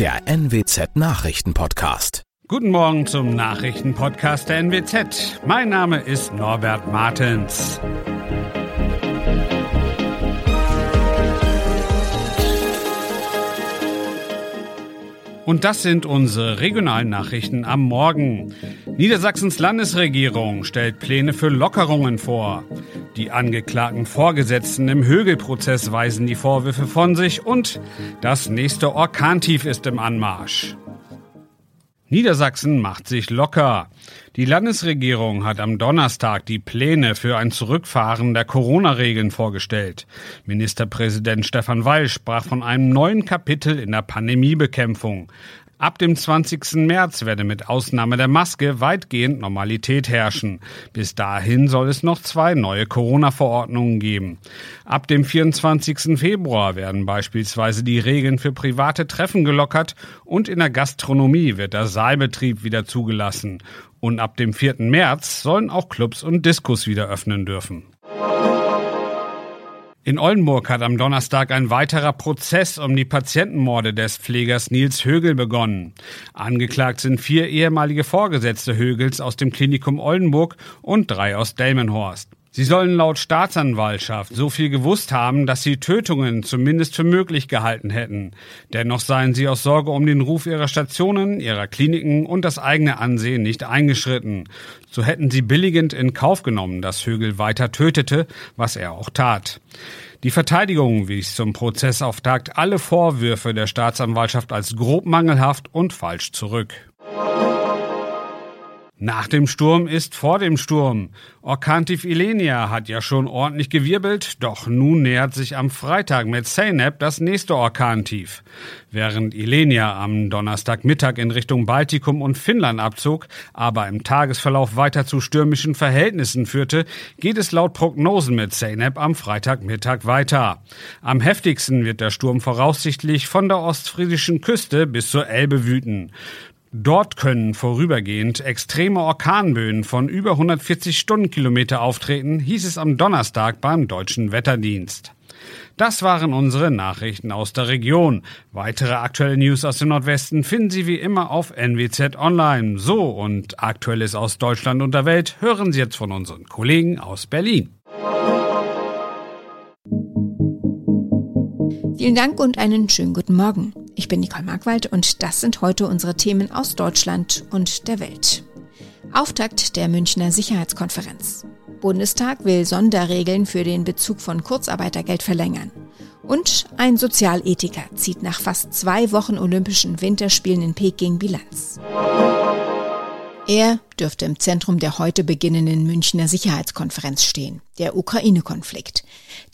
der NWZ Nachrichtenpodcast. Guten Morgen zum Nachrichtenpodcast der NWZ. Mein Name ist Norbert Martens. Und das sind unsere regionalen Nachrichten am Morgen. Niedersachsens Landesregierung stellt Pläne für Lockerungen vor. Die angeklagten Vorgesetzten im Högelprozess weisen die Vorwürfe von sich und das nächste Orkantief ist im Anmarsch. Niedersachsen macht sich locker. Die Landesregierung hat am Donnerstag die Pläne für ein Zurückfahren der Corona-Regeln vorgestellt. Ministerpräsident Stefan Weil sprach von einem neuen Kapitel in der Pandemiebekämpfung. Ab dem 20. März werde mit Ausnahme der Maske weitgehend Normalität herrschen. Bis dahin soll es noch zwei neue Corona-Verordnungen geben. Ab dem 24. Februar werden beispielsweise die Regeln für private Treffen gelockert und in der Gastronomie wird der Saalbetrieb wieder zugelassen. Und ab dem 4. März sollen auch Clubs und Diskos wieder öffnen dürfen. In Oldenburg hat am Donnerstag ein weiterer Prozess um die Patientenmorde des Pflegers Nils Högel begonnen. Angeklagt sind vier ehemalige Vorgesetzte Högels aus dem Klinikum Oldenburg und drei aus Delmenhorst. Sie sollen laut Staatsanwaltschaft so viel gewusst haben, dass sie Tötungen zumindest für möglich gehalten hätten. Dennoch seien sie aus Sorge um den Ruf ihrer Stationen, ihrer Kliniken und das eigene Ansehen nicht eingeschritten. So hätten sie billigend in Kauf genommen, dass Högel weiter tötete, was er auch tat. Die Verteidigung wies zum Prozessauftakt alle Vorwürfe der Staatsanwaltschaft als grob mangelhaft und falsch zurück. Nach dem Sturm ist vor dem Sturm. Orkantief Ilenia hat ja schon ordentlich gewirbelt, doch nun nähert sich am Freitag mit Zeynep das nächste Orkantief. Während Ilenia am Donnerstagmittag in Richtung Baltikum und Finnland abzog, aber im Tagesverlauf weiter zu stürmischen Verhältnissen führte, geht es laut Prognosen mit Zeynep am Freitagmittag weiter. Am heftigsten wird der Sturm voraussichtlich von der ostfriesischen Küste bis zur Elbe wüten. Dort können vorübergehend extreme Orkanböen von über 140 Stundenkilometer auftreten, hieß es am Donnerstag beim Deutschen Wetterdienst. Das waren unsere Nachrichten aus der Region. Weitere aktuelle News aus dem Nordwesten finden Sie wie immer auf NWZ Online. So und Aktuelles aus Deutschland und der Welt hören Sie jetzt von unseren Kollegen aus Berlin. Vielen Dank und einen schönen guten Morgen. Ich bin Nicole Markwald und das sind heute unsere Themen aus Deutschland und der Welt. Auftakt der Münchner Sicherheitskonferenz. Bundestag will Sonderregeln für den Bezug von Kurzarbeitergeld verlängern. Und ein Sozialethiker zieht nach fast zwei Wochen Olympischen Winterspielen in Peking Bilanz. Er dürfte im Zentrum der heute beginnenden Münchner Sicherheitskonferenz stehen, der Ukraine-Konflikt.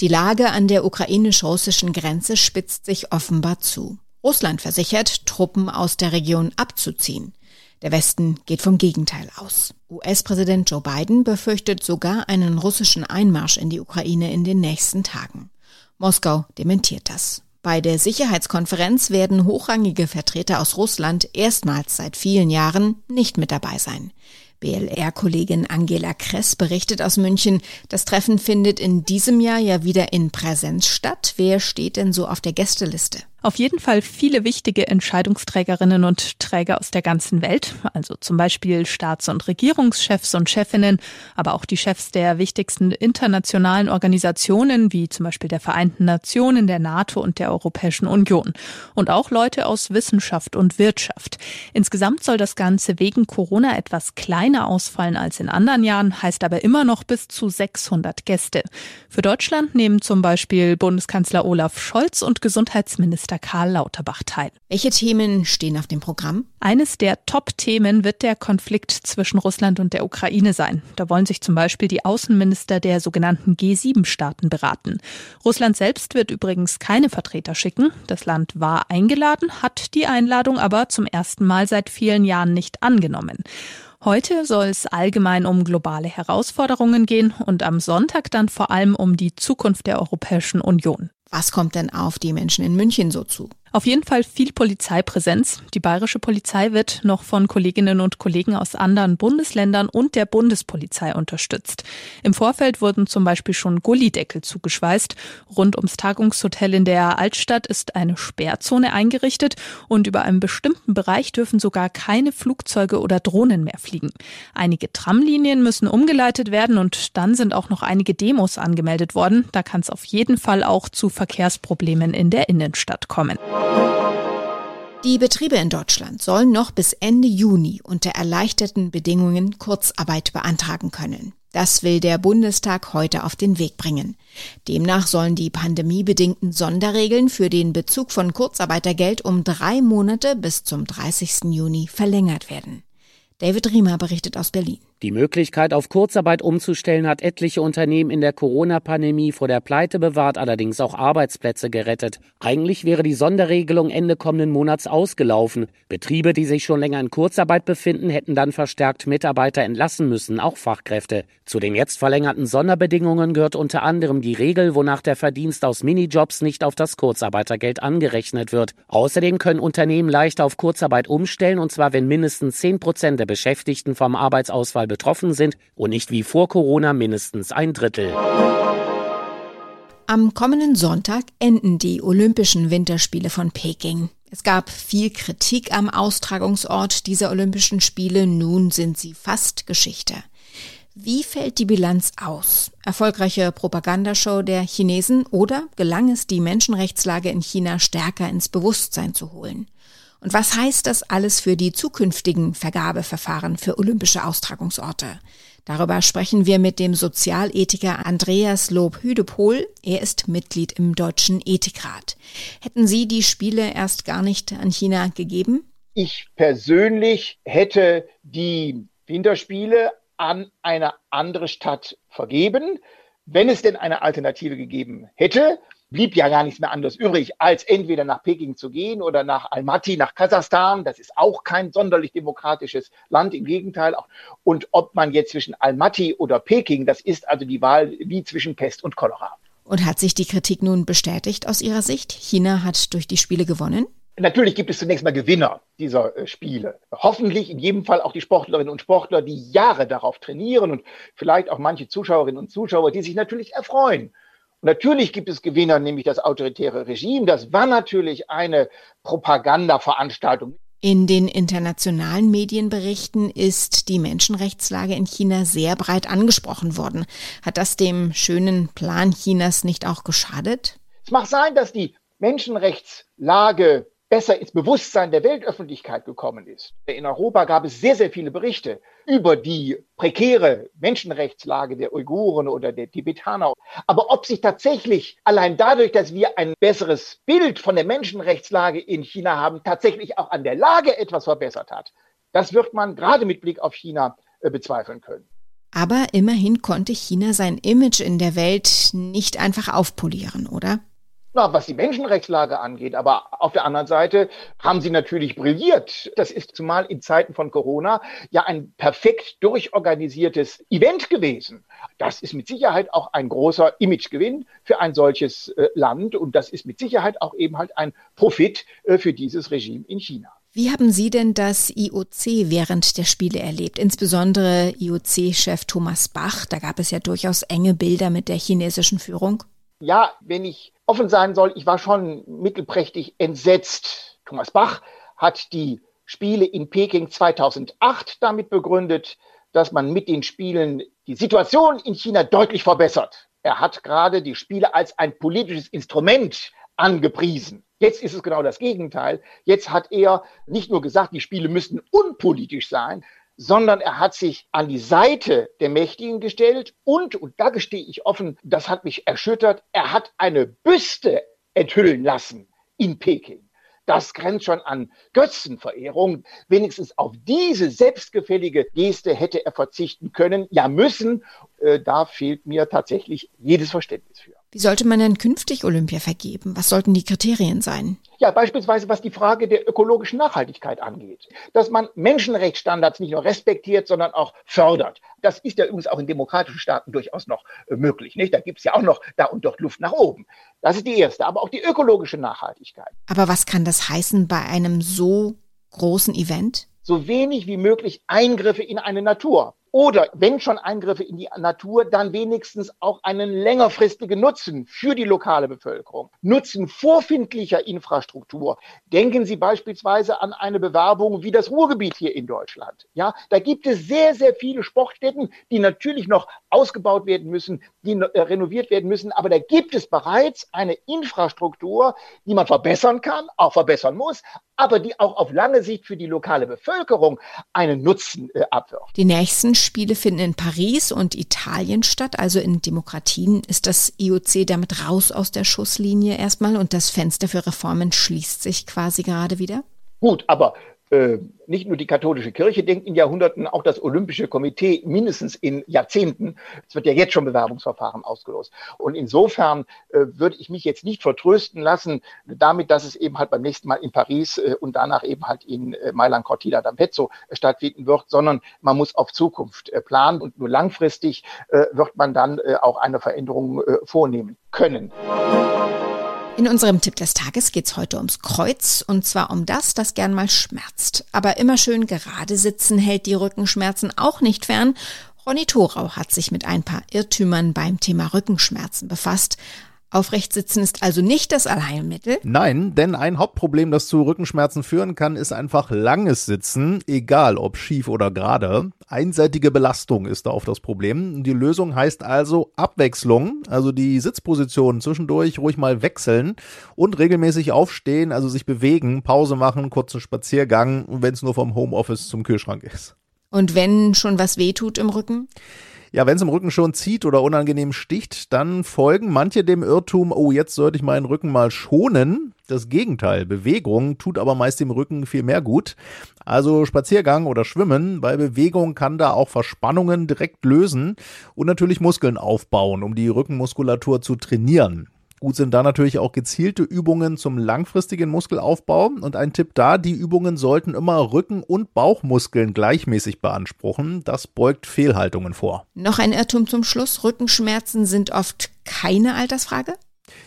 Die Lage an der ukrainisch-russischen Grenze spitzt sich offenbar zu. Russland versichert, Truppen aus der Region abzuziehen. Der Westen geht vom Gegenteil aus. US-Präsident Joe Biden befürchtet sogar einen russischen Einmarsch in die Ukraine in den nächsten Tagen. Moskau dementiert das. Bei der Sicherheitskonferenz werden hochrangige Vertreter aus Russland erstmals seit vielen Jahren nicht mit dabei sein. BLR-Kollegin Angela Kress berichtet aus München, das Treffen findet in diesem Jahr ja wieder in Präsenz statt. Wer steht denn so auf der Gästeliste? Auf jeden Fall viele wichtige Entscheidungsträgerinnen und Träger aus der ganzen Welt, also zum Beispiel Staats- und Regierungschefs und Chefinnen, aber auch die Chefs der wichtigsten internationalen Organisationen, wie zum Beispiel der Vereinten Nationen, der NATO und der Europäischen Union. Und auch Leute aus Wissenschaft und Wirtschaft. Insgesamt soll das Ganze wegen Corona etwas kleiner ausfallen als in anderen Jahren, heißt aber immer noch bis zu 600 Gäste. Für Deutschland nehmen zum Beispiel Bundeskanzler Olaf Scholz und Gesundheitsminister Bürgermeister Karl Lauterbach teil. Welche Themen stehen auf dem Programm? Eines der Top-Themen wird der Konflikt zwischen Russland und der Ukraine sein. Da wollen sich zum Beispiel die Außenminister der sogenannten G7-Staaten beraten. Russland selbst wird übrigens keine Vertreter schicken. Das Land war eingeladen, hat die Einladung aber zum ersten Mal seit vielen Jahren nicht angenommen. Heute soll es allgemein um globale Herausforderungen gehen und am Sonntag dann vor allem um die Zukunft der Europäischen Union. Was kommt denn auf die Menschen in München so zu? Auf jeden Fall viel Polizeipräsenz. Die bayerische Polizei wird noch von Kolleginnen und Kollegen aus anderen Bundesländern und der Bundespolizei unterstützt. Im Vorfeld wurden zum Beispiel schon Gullideckel zugeschweißt. Rund ums Tagungshotel in der Altstadt ist eine Sperrzone eingerichtet und über einem bestimmten Bereich dürfen sogar keine Flugzeuge oder Drohnen mehr fliegen. Einige Tramlinien müssen umgeleitet werden und dann sind auch noch einige Demos angemeldet worden. Da kann es auf jeden Fall auch zu Verkehrsproblemen in der Innenstadt kommen. Die Betriebe in Deutschland sollen noch bis Ende Juni unter erleichterten Bedingungen Kurzarbeit beantragen können. Das will der Bundestag heute auf den Weg bringen. Demnach sollen die pandemiebedingten Sonderregeln für den Bezug von Kurzarbeitergeld um drei Monate bis zum 30. Juni verlängert werden. David Riemer berichtet aus Berlin. Die Möglichkeit, auf Kurzarbeit umzustellen, hat etliche Unternehmen in der Corona-Pandemie vor der Pleite bewahrt, allerdings auch Arbeitsplätze gerettet. Eigentlich wäre die Sonderregelung Ende kommenden Monats ausgelaufen. Betriebe, die sich schon länger in Kurzarbeit befinden, hätten dann verstärkt Mitarbeiter entlassen müssen, auch Fachkräfte. Zu den jetzt verlängerten Sonderbedingungen gehört unter anderem die Regel, wonach der Verdienst aus Minijobs nicht auf das Kurzarbeitergeld angerechnet wird. Außerdem können Unternehmen leichter auf Kurzarbeit umstellen, und zwar wenn mindestens 10 Prozent der Beschäftigten vom Arbeitsausfall Corona betroffen sind und nicht wie vor Corona mindestens ein Drittel. Am kommenden Sonntag enden die Olympischen Winterspiele von Peking. Es gab viel Kritik am Austragungsort dieser Olympischen Spiele, nun sind sie fast Geschichte. Wie fällt die Bilanz aus? Erfolgreiche Propagandashow der Chinesen oder gelang es, die Menschenrechtslage in China stärker ins Bewusstsein zu holen? Und was heißt das alles für die zukünftigen Vergabeverfahren für olympische Austragungsorte? Darüber sprechen wir mit dem Sozialethiker Andreas Lob-Hüdepohl. Er ist Mitglied im Deutschen Ethikrat. Hätten Sie die Spiele erst gar nicht an China gegeben? Ich persönlich hätte die Winterspiele an eine andere Stadt vergeben, wenn es denn eine Alternative gegeben hätte blieb ja gar nichts mehr anderes übrig, als entweder nach Peking zu gehen oder nach Almaty, nach Kasachstan. Das ist auch kein sonderlich demokratisches Land, im Gegenteil. Und ob man jetzt zwischen Almaty oder Peking, das ist also die Wahl wie zwischen Pest und Cholera. Und hat sich die Kritik nun bestätigt aus Ihrer Sicht? China hat durch die Spiele gewonnen? Natürlich gibt es zunächst mal Gewinner dieser äh, Spiele. Hoffentlich in jedem Fall auch die Sportlerinnen und Sportler, die Jahre darauf trainieren und vielleicht auch manche Zuschauerinnen und Zuschauer, die sich natürlich erfreuen Natürlich gibt es Gewinner, nämlich das autoritäre Regime. Das war natürlich eine Propagandaveranstaltung. In den internationalen Medienberichten ist die Menschenrechtslage in China sehr breit angesprochen worden. Hat das dem schönen Plan Chinas nicht auch geschadet? Es mag sein, dass die Menschenrechtslage besser ins Bewusstsein der Weltöffentlichkeit gekommen ist. In Europa gab es sehr, sehr viele Berichte über die prekäre Menschenrechtslage der Uiguren oder der Tibetaner. Aber ob sich tatsächlich allein dadurch, dass wir ein besseres Bild von der Menschenrechtslage in China haben, tatsächlich auch an der Lage etwas verbessert hat, das wird man gerade mit Blick auf China äh, bezweifeln können. Aber immerhin konnte China sein Image in der Welt nicht einfach aufpolieren, oder? Na, was die Menschenrechtslage angeht. Aber auf der anderen Seite haben sie natürlich brilliert. Das ist zumal in Zeiten von Corona ja ein perfekt durchorganisiertes Event gewesen. Das ist mit Sicherheit auch ein großer Imagegewinn für ein solches äh, Land. Und das ist mit Sicherheit auch eben halt ein Profit äh, für dieses Regime in China. Wie haben Sie denn das IOC während der Spiele erlebt? Insbesondere IOC-Chef Thomas Bach. Da gab es ja durchaus enge Bilder mit der chinesischen Führung. Ja, wenn ich offen sein soll, ich war schon mittelprächtig entsetzt. Thomas Bach hat die Spiele in Peking 2008 damit begründet, dass man mit den Spielen die Situation in China deutlich verbessert. Er hat gerade die Spiele als ein politisches Instrument angepriesen. Jetzt ist es genau das Gegenteil. Jetzt hat er nicht nur gesagt, die Spiele müssten unpolitisch sein, sondern er hat sich an die Seite der Mächtigen gestellt und, und da gestehe ich offen, das hat mich erschüttert, er hat eine Büste enthüllen lassen in Peking. Das grenzt schon an Götzenverehrung. Wenigstens auf diese selbstgefällige Geste hätte er verzichten können, ja müssen. Äh, da fehlt mir tatsächlich jedes Verständnis für. Wie sollte man denn künftig Olympia vergeben? Was sollten die Kriterien sein? Ja, beispielsweise was die Frage der ökologischen Nachhaltigkeit angeht. Dass man Menschenrechtsstandards nicht nur respektiert, sondern auch fördert. Das ist ja übrigens auch in demokratischen Staaten durchaus noch äh, möglich. Nicht? Da gibt es ja auch noch da und dort Luft nach oben. Das ist die erste. Aber auch die ökologische Nachhaltigkeit. Aber was kann das heißen bei einem so großen Event? So wenig wie möglich Eingriffe in eine Natur. Oder wenn schon Eingriffe in die Natur, dann wenigstens auch einen längerfristigen Nutzen für die lokale Bevölkerung. Nutzen vorfindlicher Infrastruktur. Denken Sie beispielsweise an eine Bewerbung wie das Ruhrgebiet hier in Deutschland. Ja, da gibt es sehr, sehr viele Sportstätten, die natürlich noch ausgebaut werden müssen, die äh, renoviert werden müssen. Aber da gibt es bereits eine Infrastruktur, die man verbessern kann, auch verbessern muss, aber die auch auf lange Sicht für die lokale Bevölkerung einen Nutzen äh, abwirft. Die nächsten Spiele finden in Paris und Italien statt, also in Demokratien ist das IOC damit raus aus der Schusslinie erstmal und das Fenster für Reformen schließt sich quasi gerade wieder? Gut, aber nicht nur die katholische Kirche denkt in Jahrhunderten, auch das Olympische Komitee mindestens in Jahrzehnten. Es wird ja jetzt schon Bewerbungsverfahren ausgelost. Und insofern äh, würde ich mich jetzt nicht vertrösten lassen damit, dass es eben halt beim nächsten Mal in Paris äh, und danach eben halt in äh, Mailand Cortina d'Ampezzo äh, stattfinden wird, sondern man muss auf Zukunft äh, planen und nur langfristig wird man dann auch eine Veränderung vornehmen können. In unserem Tipp des Tages geht's heute ums Kreuz und zwar um das, das gern mal schmerzt. Aber immer schön gerade sitzen hält die Rückenschmerzen auch nicht fern. Ronny Thorau hat sich mit ein paar Irrtümern beim Thema Rückenschmerzen befasst. Aufrecht sitzen ist also nicht das Allheilmittel? Nein, denn ein Hauptproblem, das zu Rückenschmerzen führen kann, ist einfach langes Sitzen, egal ob schief oder gerade. Einseitige Belastung ist da oft das Problem. Die Lösung heißt also Abwechslung, also die Sitzposition zwischendurch ruhig mal wechseln und regelmäßig aufstehen, also sich bewegen, Pause machen, kurzen Spaziergang, wenn es nur vom Homeoffice zum Kühlschrank ist. Und wenn schon was wehtut im Rücken? Ja, wenn es im Rücken schon zieht oder unangenehm sticht, dann folgen manche dem Irrtum, oh, jetzt sollte ich meinen Rücken mal schonen. Das Gegenteil, Bewegung tut aber meist dem Rücken viel mehr gut. Also Spaziergang oder Schwimmen, weil Bewegung kann da auch Verspannungen direkt lösen und natürlich Muskeln aufbauen, um die Rückenmuskulatur zu trainieren. Gut sind da natürlich auch gezielte Übungen zum langfristigen Muskelaufbau. Und ein Tipp da, die Übungen sollten immer Rücken- und Bauchmuskeln gleichmäßig beanspruchen. Das beugt Fehlhaltungen vor. Noch ein Irrtum zum Schluss. Rückenschmerzen sind oft keine Altersfrage?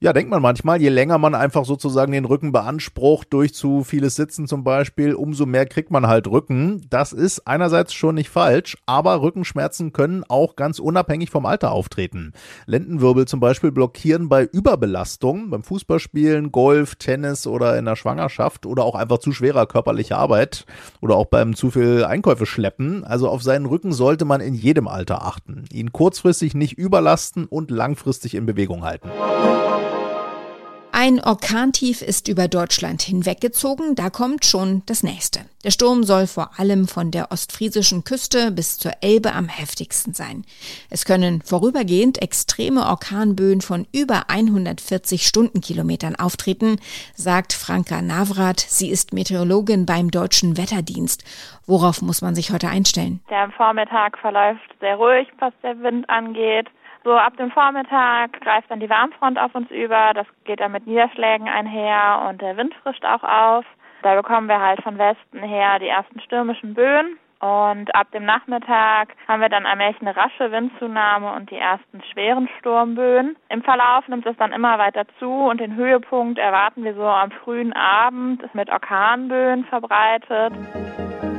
Ja, denkt man manchmal, je länger man einfach sozusagen den Rücken beansprucht, durch zu vieles Sitzen zum Beispiel, umso mehr kriegt man halt Rücken. Das ist einerseits schon nicht falsch, aber Rückenschmerzen können auch ganz unabhängig vom Alter auftreten. Lendenwirbel zum Beispiel blockieren bei Überbelastung, beim Fußballspielen, Golf, Tennis oder in der Schwangerschaft oder auch einfach zu schwerer körperlicher Arbeit oder auch beim zu viel Einkäufe schleppen. Also auf seinen Rücken sollte man in jedem Alter achten. Ihn kurzfristig nicht überlasten und langfristig in Bewegung halten. Ein Orkantief ist über Deutschland hinweggezogen, da kommt schon das nächste. Der Sturm soll vor allem von der ostfriesischen Küste bis zur Elbe am heftigsten sein. Es können vorübergehend extreme Orkanböen von über 140 Stundenkilometern auftreten, sagt Franka Navrat. Sie ist Meteorologin beim Deutschen Wetterdienst. Worauf muss man sich heute einstellen? Der Vormittag verläuft sehr ruhig, was der Wind angeht. So ab dem Vormittag greift dann die Warmfront auf uns über. Das geht dann mit Niederschlägen einher und der Wind frischt auch auf. Da bekommen wir halt von Westen her die ersten stürmischen Böen. Und ab dem Nachmittag haben wir dann allmählich eine rasche Windzunahme und die ersten schweren Sturmböen. Im Verlauf nimmt es dann immer weiter zu und den Höhepunkt erwarten wir so am frühen Abend, mit Orkanböen verbreitet.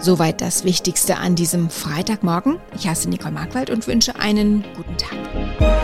Soweit das Wichtigste an diesem Freitagmorgen. Ich heiße Nicole Markwald und wünsche einen guten Tag.